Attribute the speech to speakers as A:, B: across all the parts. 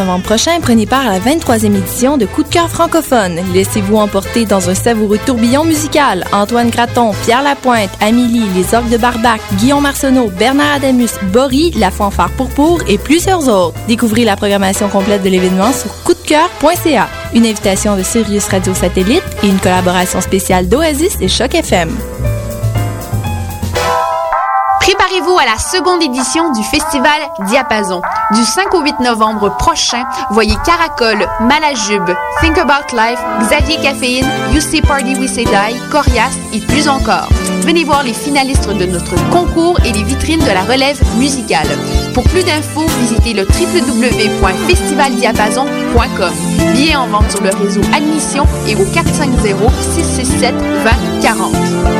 A: novembre prochain, prenez part à la 23e édition de Coup de cœur francophone. Laissez-vous emporter dans un savoureux tourbillon musical. Antoine Graton, Pierre Lapointe, Amélie, Les Orgues de Barbac, Guillaume Marceneau, Bernard Adamus, Bory, La Fanfare Pourpour et plusieurs autres. Découvrez la programmation complète de l'événement sur coupdecoeur.ca. Une invitation de Sirius Radio Satellite et une collaboration spéciale d'Oasis et Choc FM.
B: Préparez-vous à la seconde édition du festival Diapason. Du 5 au 8 novembre prochain, voyez Caracol, Malajube, Think About Life, Xavier Caféine, You See Party We Say Die, Corias et plus encore. Venez voir les finalistes de notre concours et les vitrines de la relève musicale. Pour plus d'infos, visitez le www.festivaldiapason.com. Billets en vente sur le réseau Admission et au 450 667 2040.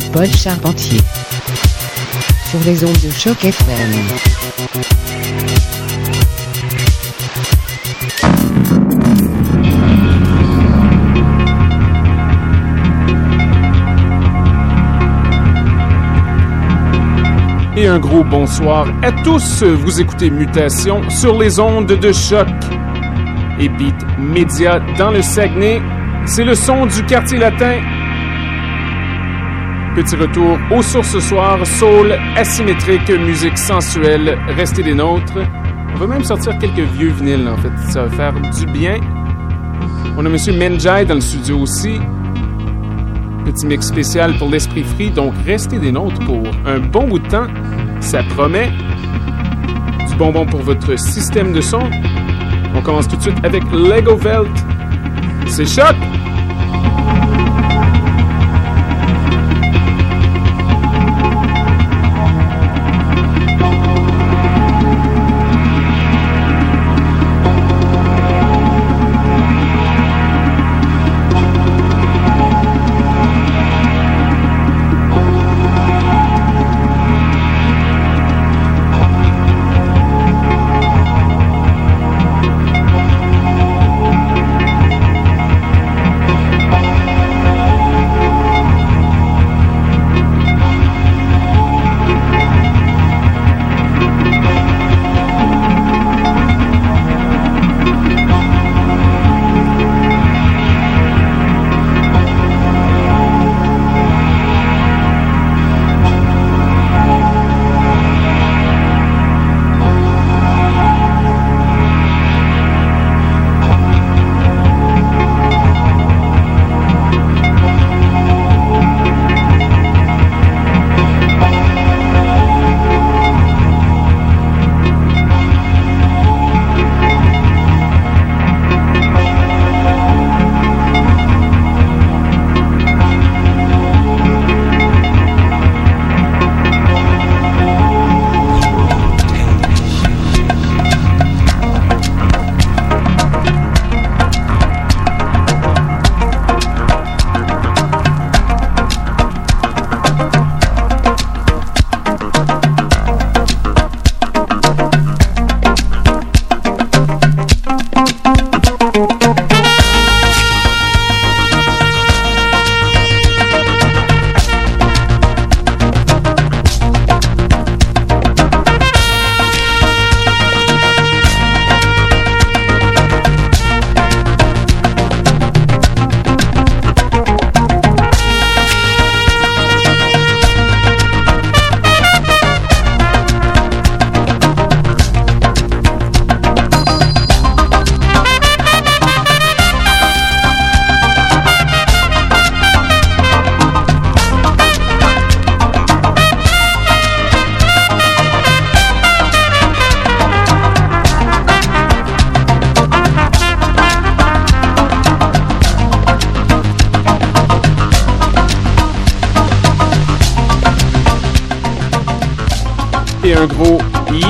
C: Paul Charpentier sur les ondes de choc FM.
D: Et un gros bonsoir à tous. Vous écoutez Mutation sur les ondes de choc et Beat Média dans le Saguenay. C'est le son du quartier latin. Petit retour aux sources ce soir. Soul, asymétrique, musique sensuelle. Restez des nôtres. On va même sortir quelques vieux vinyles, en fait. Ça va faire du bien. On a Monsieur Menjai dans le studio aussi. Petit mix spécial pour l'esprit free. Donc, restez des nôtres pour un bon bout de temps. Ça promet. Du bonbon pour votre système de son. On commence tout de suite avec Lego Velt. C'est choc!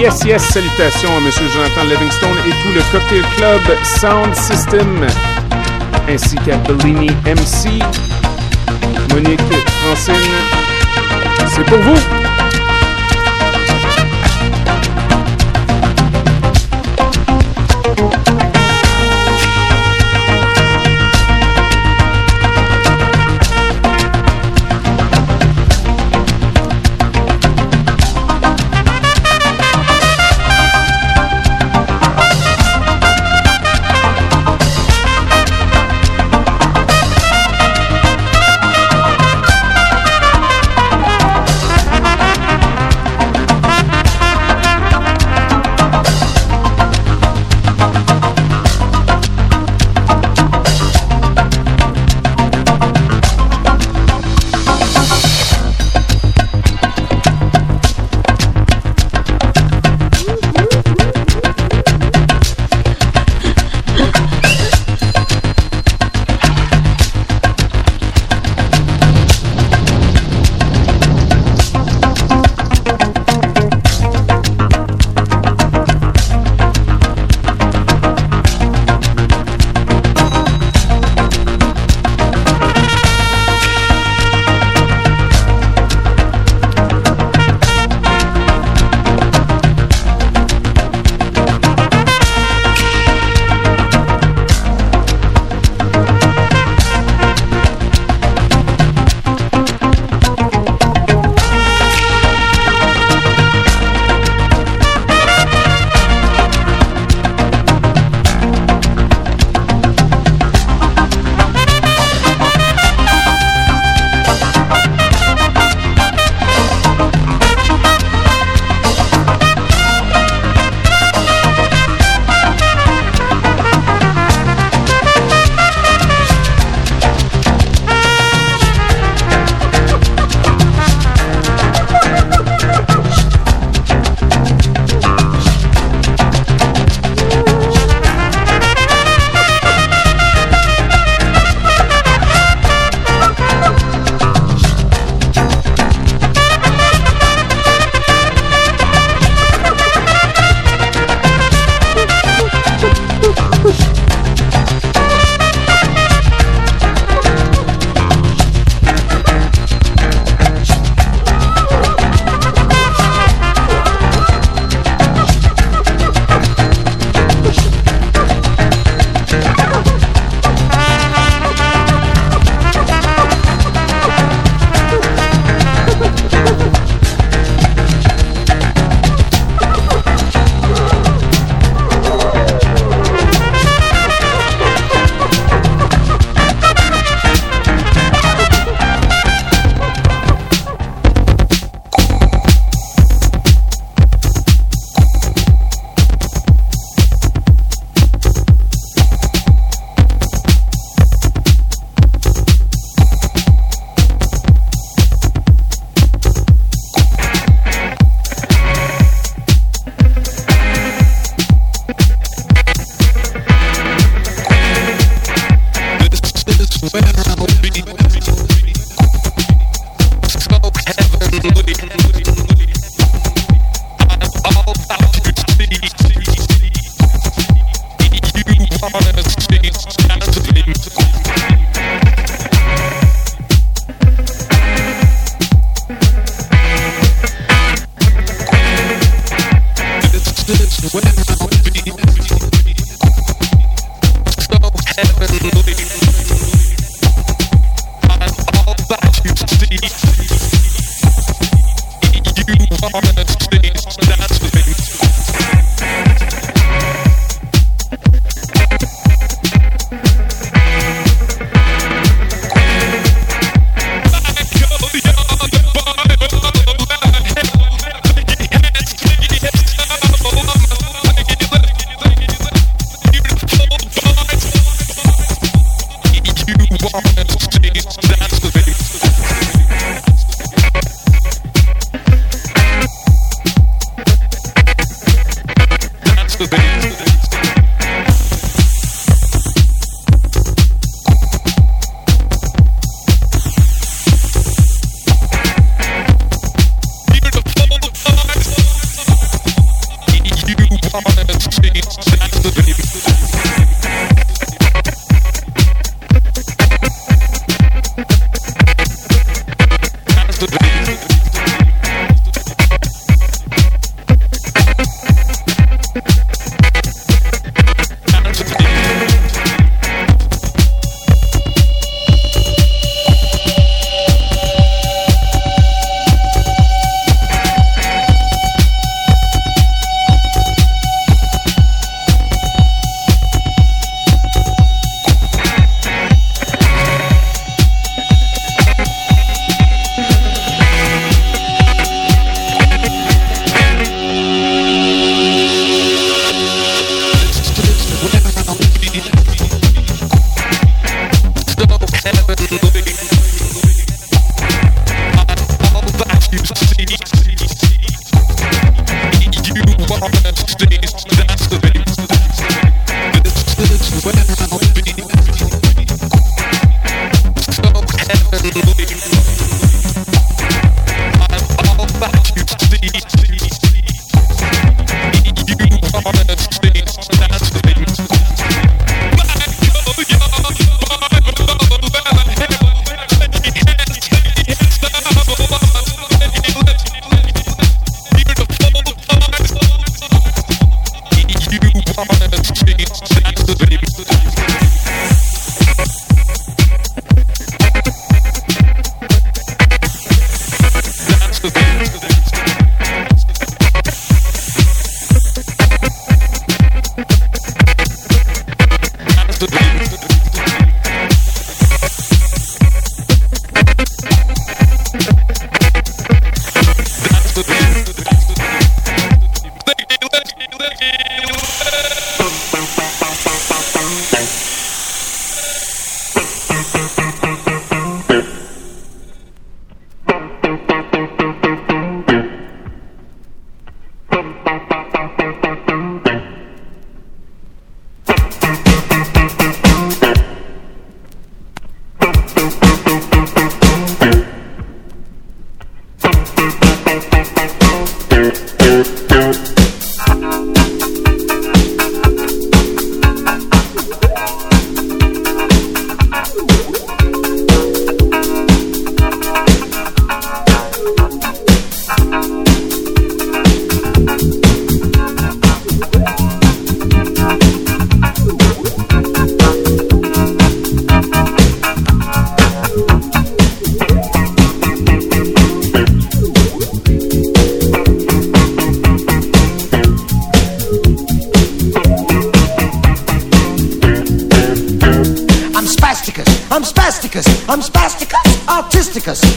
D: Yes yes salutations à Monsieur Jonathan Livingstone et tout le Cocktail Club Sound System, ainsi qu'à Bellini MC, Monique Francine. C'est pour vous!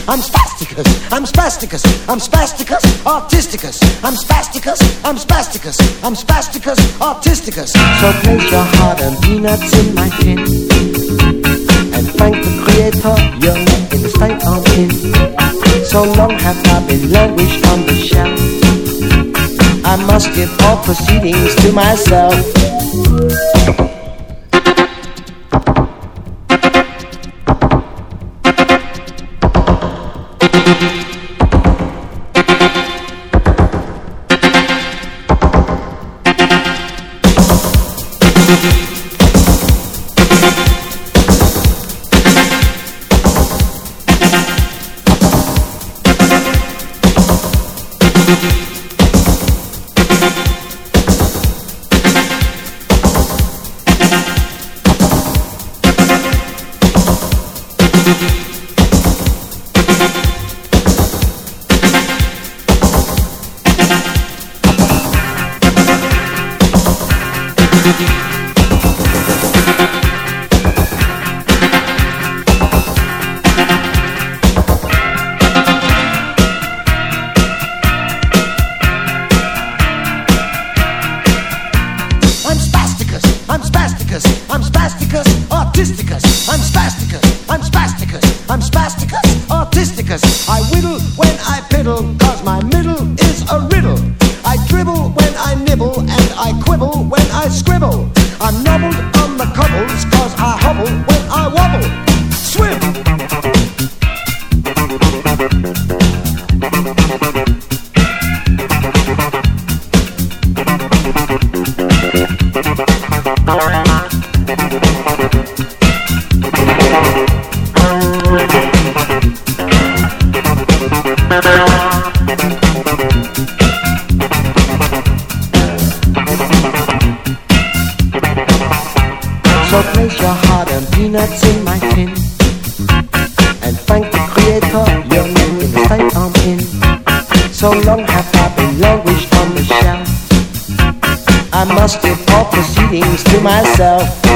E: I'm spasticus, I'm spasticus. I'm spasticus. artisticus. I'm spasticus, I'm spasticus. I'm spasticus, artisticus. So place your heart and peanuts in my tin. And thank the creator, you're in the state I'm. So long have I been languished on the shelf. I must give all proceedings to myself. peanuts in my tin. And thank the creator, your name in the state I'm in. So long have I been languished on the shelf. I must report proceedings to myself.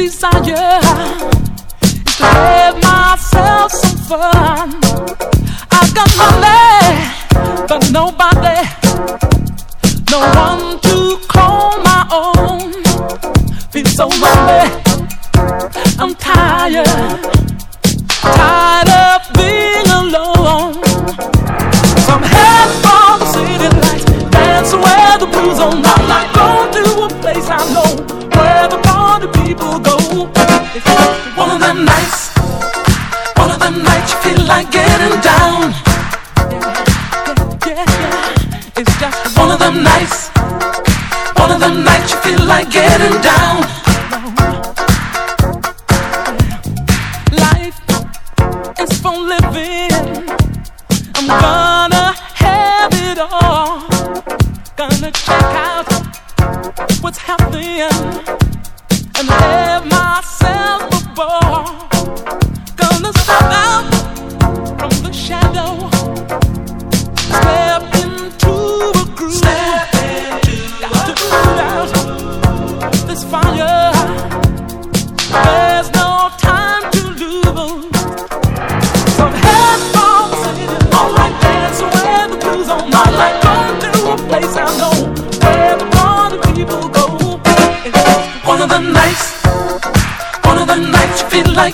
F: desire. You feel like getting down. It's just one of the nights. One of the nights you feel like getting down.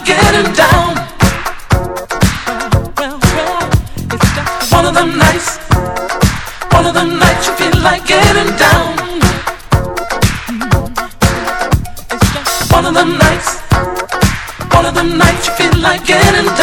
F: getting down. One of them nights, one of them nights you feel like getting down. One of them nights, one of them nights you feel like getting down.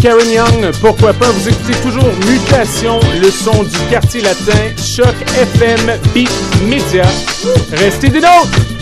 D: Karen Young, pourquoi pas, vous écoutez toujours Mutation, le son du quartier latin, Choc FM, Beat Media. Restez des nôtres!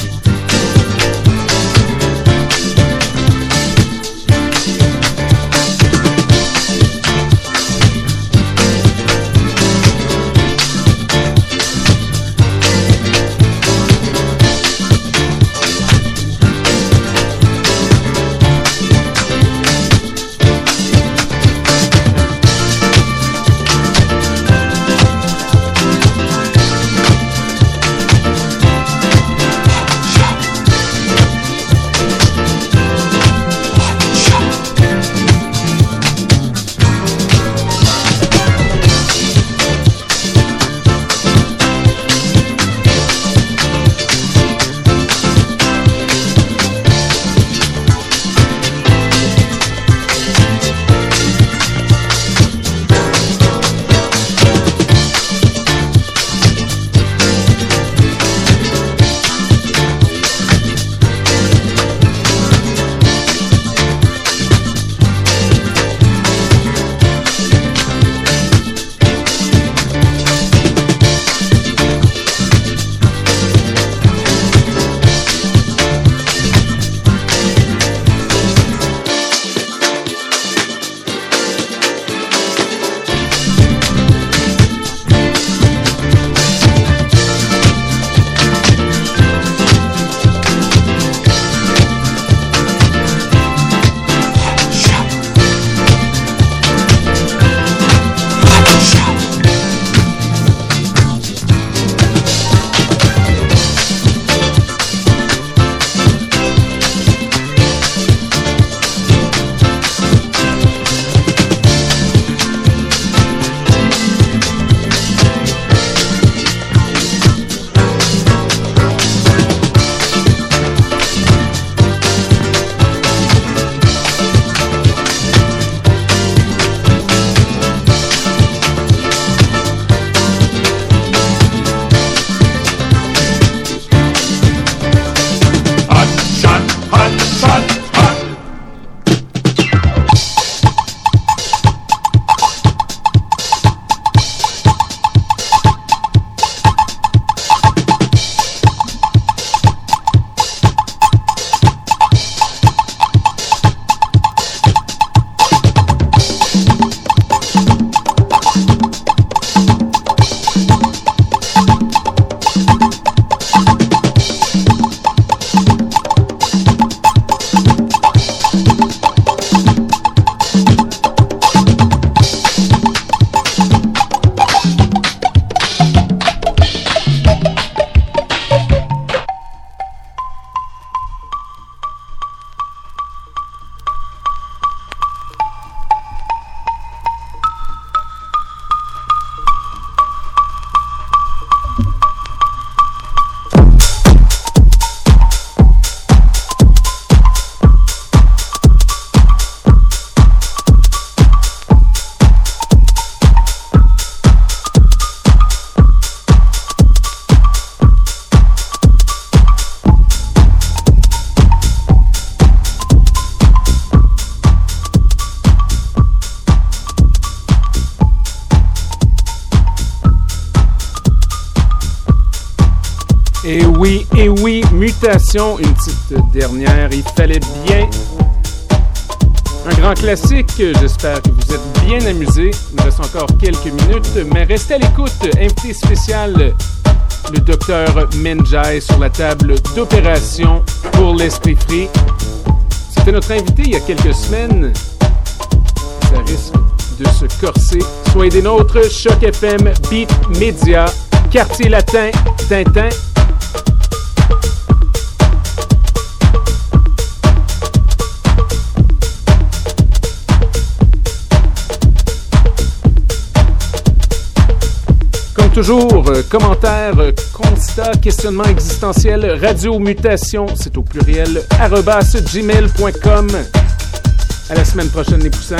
D: Et oui, mutation, une petite dernière, il fallait bien. Un grand classique, j'espère que vous êtes bien amusés. Il nous reste encore quelques minutes, mais restez à l'écoute. Invité spécial, le docteur Menjai sur la table d'opération pour l'esprit free. C'était notre invité il y a quelques semaines. Ça risque de se corser. Soyez des nôtres, Choc FM, Beat Media, Quartier Latin, Tintin. Toujours, euh, commentaires, euh, constats, questionnements existentiels, radio mutation, c'est au pluriel, gmail.com. À la semaine prochaine, les poussins.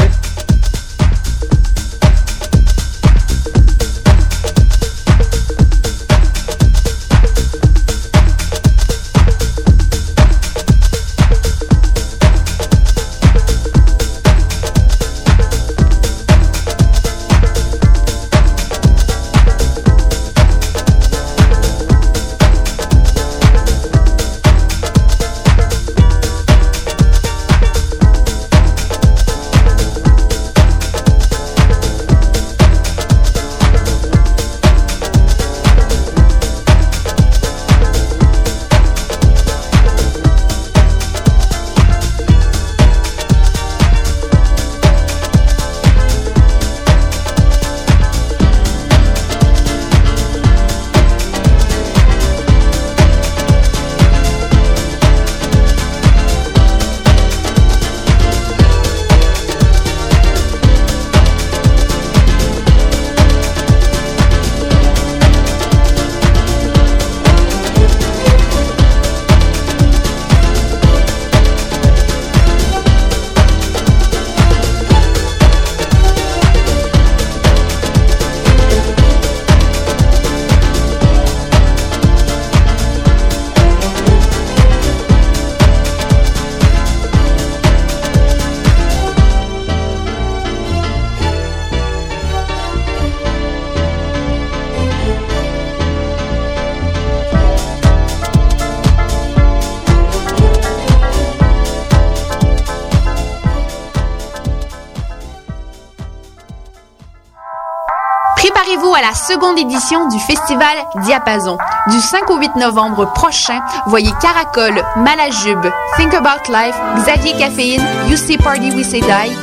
B: Seconde édition du festival Diapason. Du 5 au 8 novembre prochain, voyez Caracol, Malajube, Think About Life, Xavier Caféine, See Party We Say Die,